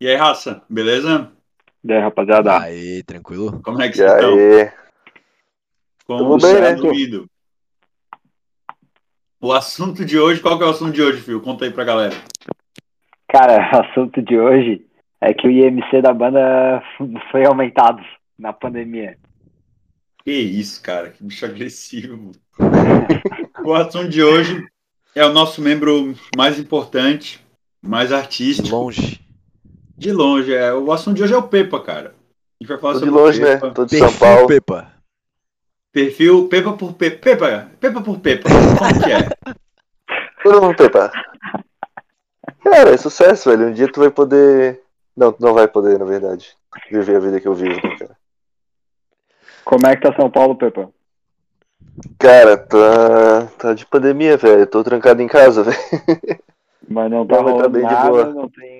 E aí, raça, beleza? E aí, rapaziada? Aí, tranquilo? Como é que E vocês estão? Como Tudo você bem, né? dormido? O assunto de hoje, qual que é o assunto de hoje, Fio? Conta aí pra galera. Cara, o assunto de hoje é que o IMC da banda foi aumentado na pandemia. Que isso, cara, que bicho agressivo. o assunto de hoje é o nosso membro mais importante, mais artístico. longe. De longe, é. O assunto de hoje é o Pepa, cara. A gente vai falar Tô de sobre longe, o né? Tô de São Perfil Paulo. Pepa. Perfil Pepa por Pepa. Pepa, Pepa por Pepa. Como que é? Todo mundo Pepa. Cara, é sucesso, velho. Um dia tu vai poder. Não, tu não vai poder, na verdade. Viver a vida que eu vivo, né, cara? Como é que tá São Paulo, Pepa? Cara, tá. Tá de pandemia, velho. Tô trancado em casa, velho. Mas não tá Não, tá bem de nada, boa. não tem...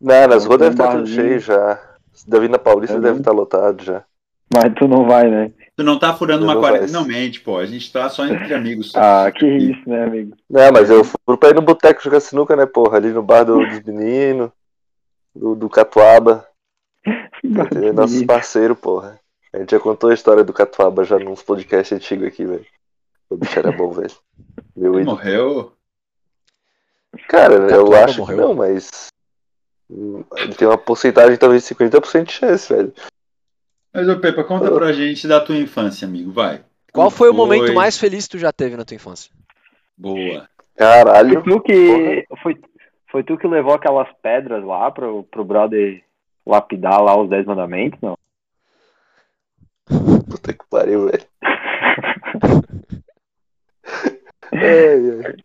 Não, nas Não ruas deve estar tudo barzinho. cheio já. Davi na Paulista É deve estar lotado já. Mas tu não vai, né? Tu não tá furando Eu uma quarentena. Não mente, pô. A gente tá só entre amigos. só. Ah, que isso, né, amigo? Não, mas eu fui pra ir no boteco jogar sinuca, né, porra? Ali no bar do- dos meninos, do, do Catuaba. É nossos parceiros, porra. A gente já contou a história do Catuaba já nos podcasts antigos aqui, velho. O bicho era bom, velho. Morreu. Cara, eu acho morreu. que não, mas. Ele tem uma porcentagem talvez de 50% de chance, velho. Mas, ô Pepa, conta pra gente da tua infância, amigo. Vai. Qual Como foi o momento mais feliz que tu já teve na tua infância? Boa. Caralho. Foi tu que... Foi, foi tu que levou aquelas pedras lá pro, pro brother lapidar lá os 10 mandamentos, não? Puta que pariu, velho. Ai.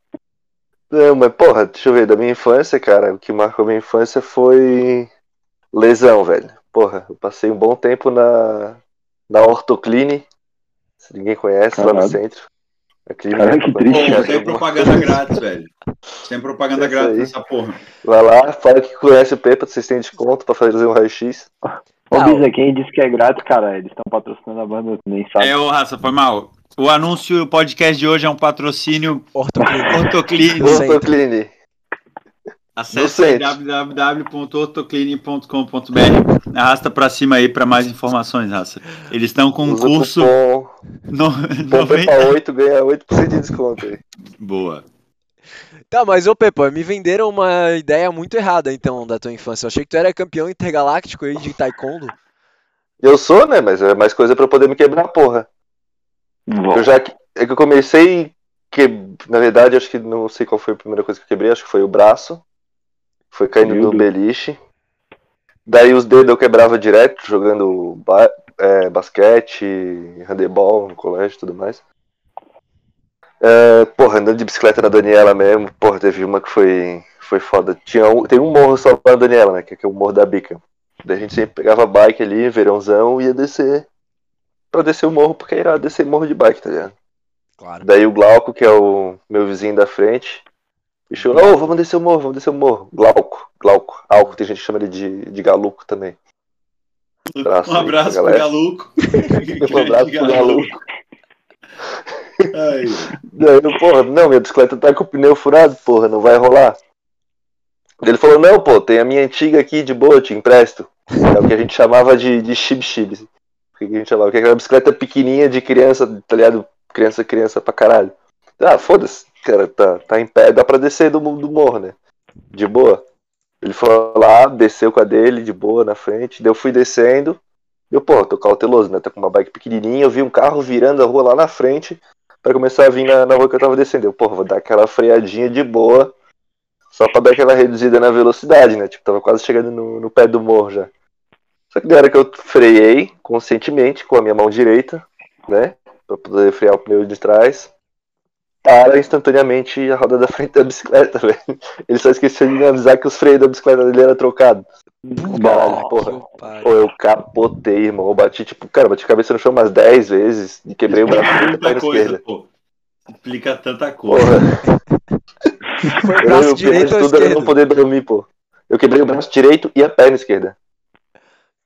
Não, mas porra, deixa eu ver, da minha infância, cara, o que marcou minha infância foi lesão, velho. Porra, eu passei um bom tempo na, na Ortocline, se ninguém conhece, lá no Caralho. centro. A clínica, Caralho, que Pô, triste. tem propaganda grátis, velho. Tem propaganda Isso grátis aí. nessa porra. Vai lá, fala que conhece o Pepa, vocês têm desconto pra fazer um raio-x. Ô. Bisa, quem disse que é grátis, cara? Eles estão patrocinando a banda, nem sabe. É, ô Raça, foi mal. O anúncio, o podcast de hoje é um patrocínio. Ortoclini. Ortocline. Acesse www.ortoclini.com.br. Arrasta pra cima aí pra mais informações, Raça. Eles estão com um Usa curso cupom, no, cupom 90... Pepa8 ganha 8% de desconto aí. Boa. Tá, mas ô Pepa, me venderam uma ideia muito errada então da tua infância. Eu achei que tu era campeão intergaláctico aí de taekwondo. Eu sou, né? Mas é mais coisa pra eu poder me quebrar, porra. Eu já é que eu comecei que na verdade acho que não sei qual foi a primeira coisa que eu quebrei, acho que foi o braço. Foi caindo Meu no beliche. Daí os dedos eu quebrava direto jogando ba é, basquete, handebol no colégio e tudo mais. É, porra, andando de bicicleta na Daniela mesmo, porra, teve uma que foi, foi foda. Tinha um, tem um morro só pra Daniela, né? Que é o Morro da Bica. Daí a gente sempre pegava bike ali, verãozão, ia descer. Pra descer o morro, porque era descer morro de bike, tá ligado? Claro. Daí o Glauco, que é o meu vizinho da frente, me chamou, ô, vamos descer o morro, vamos descer o morro. Glauco, Glauco, Alco, tem gente que chama ele de, de Galuco também. Abraço Um aí, abraço pro galera. Galuco. Um abraço pro Galuco. Ai, Daí, eu, porra, não, minha bicicleta tá com o pneu furado, porra, não vai rolar. Ele falou, não, pô, tem a minha antiga aqui de boa, te empresto. É o que a gente chamava de, de chib-chib. Que a gente chamava? Que é aquela bicicleta pequenininha de criança, tá ligado? Criança, criança pra caralho. Ah, foda-se, cara, tá, tá em pé, dá pra descer do, do morro, né? De boa. Ele foi lá, desceu com a dele, de boa, na frente. Daí eu fui descendo. Eu, pô, tô cauteloso, né? Tô com uma bike pequenininha. Eu vi um carro virando a rua lá na frente pra começar a vir na, na rua que eu tava descendo. Eu, porra, vou dar aquela freadinha de boa, só pra dar aquela reduzida na velocidade, né? Tipo, tava quase chegando no, no pé do morro já. Só que na hora que eu freiei, conscientemente, com a minha mão direita, né? Pra poder frear o pneu de trás, para instantaneamente a roda da frente da bicicleta, velho. Ele só esqueceu de me avisar que os freios da bicicleta dele eram trocados. Caralho, porra. Pô, eu capotei, irmão. Eu bati, tipo, cara, bati a cabeça no chão umas 10 vezes e quebrei o braço da perna coisa, esquerda. pô. Explica tanta coisa. Porra. Foi o Eu, braço pior direito de ou tudo era esquerdo? não poder dormir, pô. Eu quebrei o braço direito e a perna esquerda.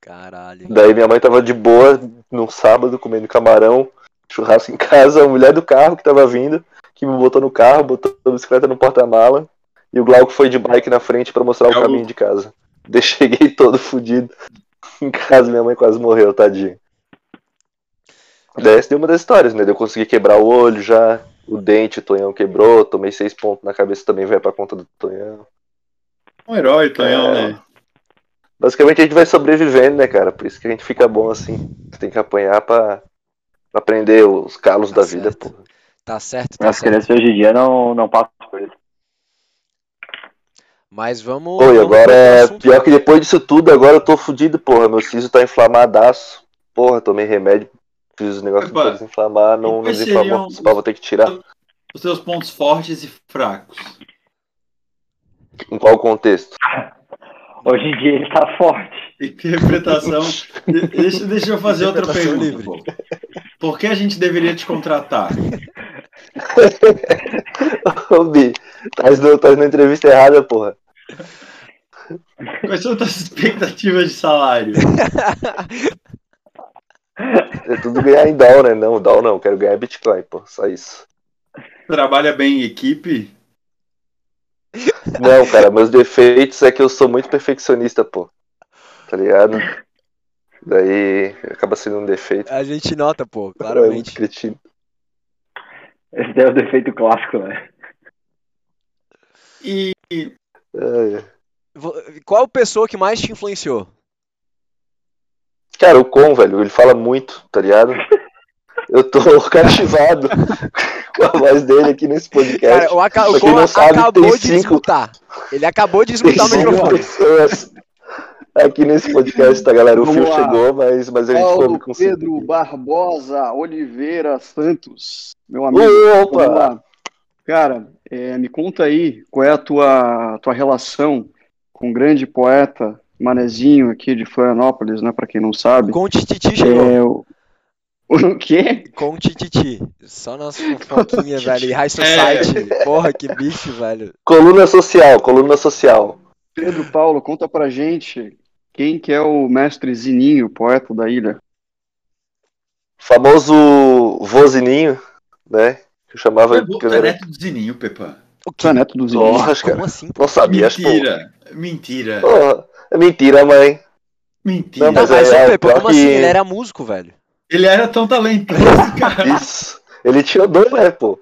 Caralho. Daí minha mãe tava de boa num sábado comendo camarão, churrasco em casa, a mulher do carro que tava vindo, que me botou no carro, botou a bicicleta no porta-mala, e o Glauco foi de bike na frente pra mostrar o caminho de casa. Daí cheguei todo fudido. Em casa, minha mãe quase morreu, tadinho. Daí essa deu uma das histórias, né? Eu consegui quebrar o olho já, o dente, o Tonhão quebrou, tomei seis pontos na cabeça também, vai pra conta do Tonhão. Um herói, Tonhão, É. né? Basicamente a gente vai sobrevivendo, né, cara? Por isso que a gente fica bom assim. Você tem que apanhar pra, pra aprender os calos Tá da vida, certo. pô. Tá certo, tá As certo. crianças hoje em dia não, não passam por isso. Mas vamos. Pô, e vamos agora é assunto. pior que depois disso tudo, agora eu tô fudido, porra. Meu siso tá inflamadaço. Porra, tomei remédio, fiz os negócios pra desinflamar, não, não desinflamou. pau vou ter que tirar. Os seus pontos fortes e fracos. Em qual contexto? Hoje em dia ele tá forte. Interpretação. De- deixa, deixa eu fazer outra pergunta. livre. Por que a gente deveria te contratar? Ô, Bi, tá tá na entrevista errada, porra. Quais são as tuas expectativas de salário? É tudo ganhar em Down, né? Não, Down não, quero ganhar Bitcoin, pô. Só isso. Trabalha bem em equipe? Não, cara, meus defeitos é que eu sou muito perfeccionista, pô. Tá ligado? Daí acaba sendo um defeito. A gente nota, pô, É muito claramente. cretino. Esse daí é o defeito clássico, né? E É, é. Qual pessoa que mais te influenciou? Cara, o Con, velho, ele fala muito, tá ligado? Eu tô cativado com a voz dele aqui nesse podcast. Cara, o, Aca... Pra o quem Con não sabe, acabou tem de cinco- desmutar. Ele acabou de Tem desmutar o microfone. pessoas aqui nesse podcast, tá, galera? O Vamos Fio lá. chegou, mas, mas a gente Paulo foi conseguir. Pedro Barbosa Oliveira Santos, meu amigo. Opa! Cara, é, me conta aí qual é a tua, tua relação com o grande poeta Manezinho aqui de Florianópolis, né? Pra quem não sabe. Com o Tititi chegou. É, o... o quê? Com o Tititi. Só nas fofoquinhas, velho. E High É. Society. Porra, que bicho, velho. Coluna social, coluna social. Pedro Paulo, conta pra gente quem que é o mestre Zininho, poeta da ilha. Famoso vozininho, né? Que eu chamava. Pô, que eu é era- neto do Zininho, Pepa. O Tu é neto do Zininho? Cara. Como assim? pô? Não sabia, acho que. Mentira. Mentira. Porra, é mentira, mãe. Mentira. Não, Não, mas mas, é- é Pepa, como que- assim? Ele era músico, velho. Ele era tão talentoso, cara. Isso. Ele tirou dois, né, pô?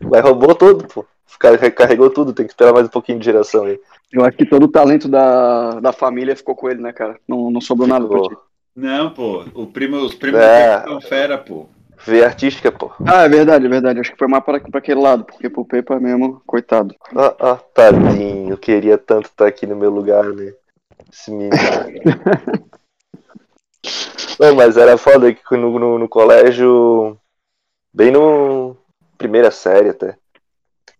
Mas roubou tudo, pô. O cara carregou tudo, tem que esperar mais um pouquinho de geração aí. Eu acho que todo o talento da, da família ficou com ele, né, cara? Não, não sobrou nada pra ti. Ficou. Não, pô. O primo, os primos É. são fera, pô. Veia artística, pô. Ah, é verdade, é verdade. Acho que foi mais pra, pra aquele lado, porque pro Pepa mesmo, coitado. Ah, ah, tadinho. Eu queria tanto estar aqui no meu lugar, né? Esse menino. Não, mas era foda que no, no, no colégio, bem no primeira série até,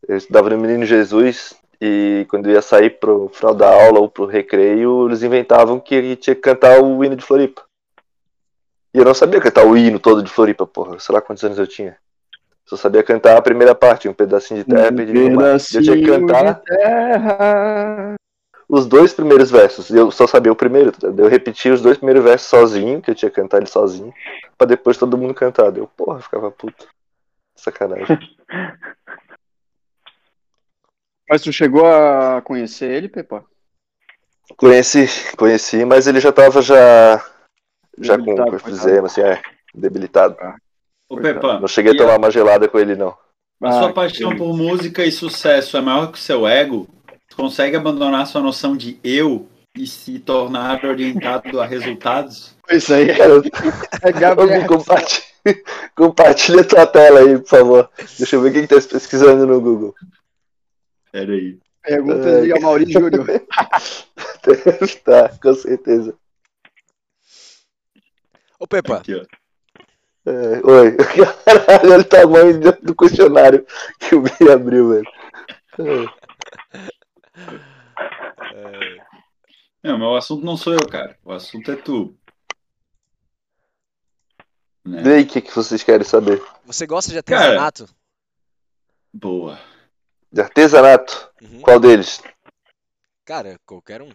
eu estudava no Menino Jesus e quando eu ia sair pro final da aula ou pro recreio, eles inventavam que tinha que cantar o hino de Floripa. E eu não sabia cantar o hino todo de Floripa, porra. Sei lá quantos anos eu tinha. Só sabia cantar a primeira parte, um pedacinho de terra Um. Eu tinha que cantar de terra. Os dois primeiros versos. E eu só sabia o primeiro. tá? Eu repeti os dois primeiros versos sozinho, que eu tinha que cantar ele sozinho, pra depois todo mundo cantar. Eu, porra, ficava puto. Sacanagem. Mas tu chegou a conhecer ele, Pepa? Conheci, conheci, mas ele já tava já, já com Debilitado, com efizema, assim, é, debilitado. Ô, Pepa. Não cheguei a tomar uma gelada com ele, não. A Ah, sua paixão por música e sucesso é maior que o seu ego? Você consegue abandonar sua noção de eu e se tornar orientado a resultados? Isso aí Cara, é Gabriel. Gui, compartilha, compartilha tua tela aí, por favor. Deixa eu ver quem tá pesquisando no Google. Pera aí. Perguntas de Amaury Júnior. tá, com certeza. Ô, Pepa, Aqui, ó. É, oi. Caralho, olha o tamanho do- do questionário que o Bi abriu, velho. É. Não, mas o assunto não sou eu, cara. O assunto é tu. Né? E aí, o que, que vocês querem saber? você gosta de Cara. artesanato? Boa. De artesanato? Uhum. Qual deles? Cara, qualquer um.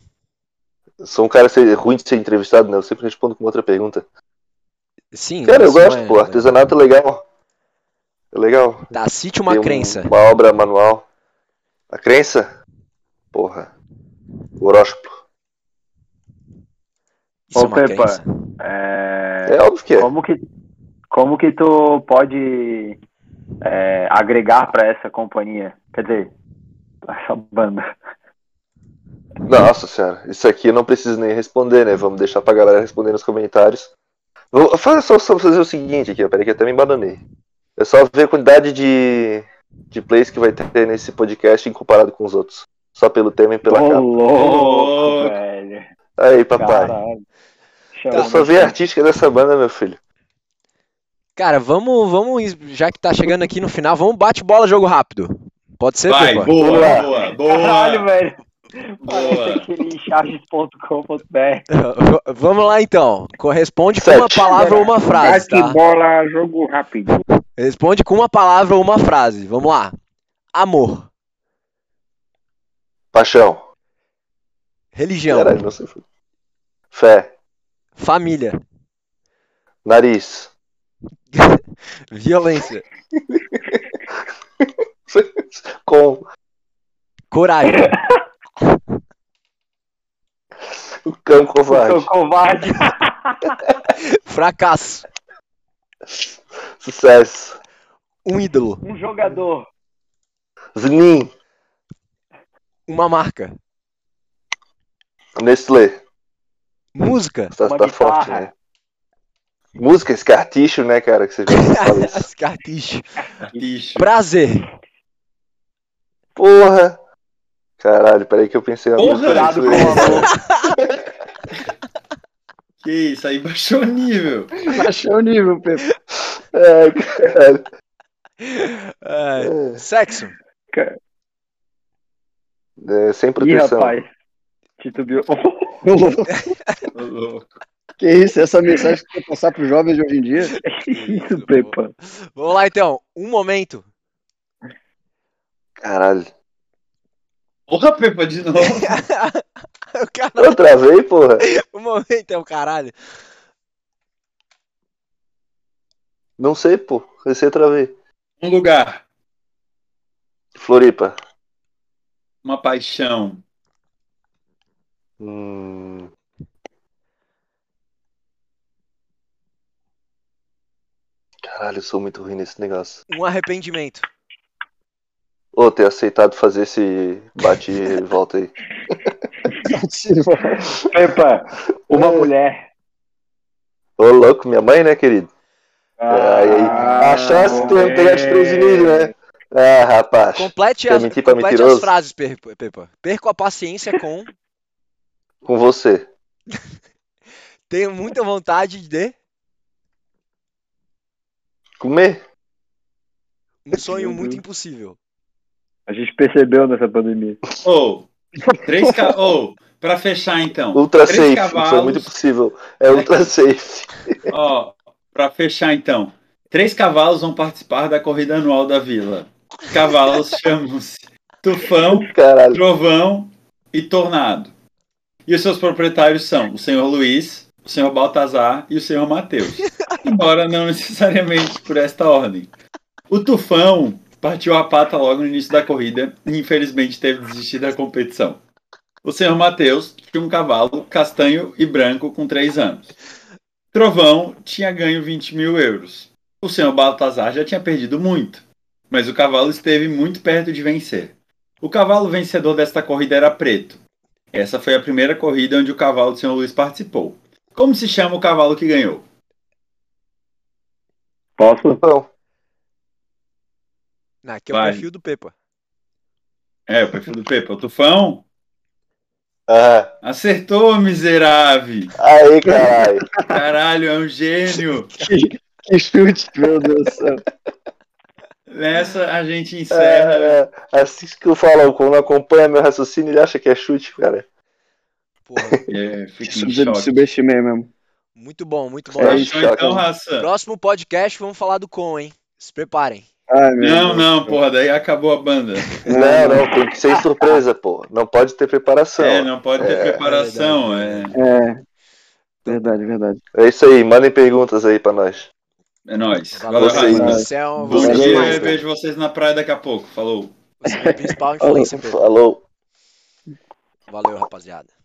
Eu sou um cara ser- ruim de ser entrevistado, né? Eu sempre respondo com outra pergunta. Sim, Cara, eu gosto, é- pô. Artesanato é legal. É legal. Tá, cite uma Tem um- crença. Uma obra manual. A crença? Porra. O horóscopo. Isso Ô, é Pepa. É, É óbvio que é. como que como que tu pode é, agregar pra essa companhia? Quer dizer, essa banda. Nossa senhora, isso aqui eu não preciso nem responder, né? Vamos deixar pra galera responder nos comentários. Vou fazer só, só fazer o seguinte aqui, ó, peraí que eu até me embananei. É só ver a quantidade de, de plays que vai ter nesse podcast em comparado com os outros. Só pelo tema e pela Ô, capa. louco, velho. Aí, papai. Caralho. Eu só vi a artística dessa banda, meu filho. Cara, vamos, vamos, já que tá chegando aqui no final, vamos bate bola jogo rápido. Pode ser, Vai, Pepa? boa, lá. boa, boa. Caralho, velho. Boa. Vamos lá então. Corresponde com Sete. uma palavra ou uma frase, tá? bola, jogo rápido. Responde com uma palavra ou uma frase. Vamos lá. Amor. Paixão. Religião. Caralho, não sei. Fé. Família. Nariz. Violência. Com. Coragem. O cão covarde. Sou covarde. Fracasso. Sucesso. Um ídolo. Um jogador. Znin. Uma marca. Nestlé. Música. Tá, Uma tá forte, né? Música, esse carticho, né, cara? Que você cartichas. Lixo. Prazer. Porra! Caralho, peraí que eu pensei Porra! coisa Cuidado com isso o aí. amor. Que isso, aí baixou o nível. Achou o nível, Pepe. Ai, caralho. É, Sexo. É, sem Ih, proteção. rapaz. Titubeou. Que isso, essa mensagem que quer passar pros jovens de hoje em dia? Isso, Pepa. Vamos lá então. Um momento. Caralho. Porra, Pepa, de novo. Eu travei, porra. Um momento é o caralho. Não sei, pô. Você travei. Um lugar, Floripa. Uma paixão, Hum... Caralho, eu sou muito ruim nesse negócio. Um arrependimento. Ô, ter aceitado fazer esse bate e volta aí. Pepa, uma mulher. Ô, louco, minha mãe, né, querido? Ah, aí, a chance de ter pegar desprevenido, né? Ah, rapaz. Complete as, complete as frases, Pepa. Perco a paciência com. Com você. Tenho muita vontade de. Comer? Um sonho muito Deus. impossível. A gente percebeu nessa pandemia. Ou, três ca... Ou, pra fechar então. Ultra três safe. cavalos. Foi muito possível. É ultra safe. Ó, pra fechar então. Três cavalos vão participar da corrida anual da vila. Cavalos chamam-se Tufão, Caralho. Trovão e Tornado. E os seus proprietários são o senhor Luiz, o senhor Baltazar e o senhor Mateus. Embora não necessariamente por esta ordem. O Tufão partiu a pata logo no início da corrida e infelizmente teve de desistir da competição. O senhor Mateus tinha um cavalo castanho e branco com 3 anos. Trovão tinha ganho 20 mil euros. O senhor Baltazar já tinha perdido muito, mas o cavalo esteve muito perto de vencer. O cavalo vencedor desta corrida era preto. Essa foi a primeira corrida onde o cavalo do senhor Luiz participou. Como se chama o cavalo que ganhou? Posso? Não, aqui é o Vai. perfil do Pepa. É, o perfil do Pepa. O Tufão? ah, Acertou, miserável! aí, caralho. Caralho, é um gênio! Que chute, meu Deus do céu. Nessa a gente encerra. É, é, assim que eu falo, quando não acompanha meu raciocínio, ele acha que é chute, cara. Porra, É, fica. Subestimei mesmo. muito bom, muito bom. É. Fechou choque. então, raça? Próximo podcast vamos falar do Com, hein? Se preparem. Ai, meu Não, Deus. não, porra, daí acabou a banda. Não, não, tem que ser surpresa, pô. Não pode ter preparação. É, não pode ter É, preparação. É, É. Verdade, verdade. É isso aí, mandem perguntas aí pra nós. É nóis. Valeu, Valeu, Vocês. é Bom dia, mais, eu vejo vocês na praia daqui a pouco. Falou. você é principal influência, Pepa. Falou. Valeu, rapaziada.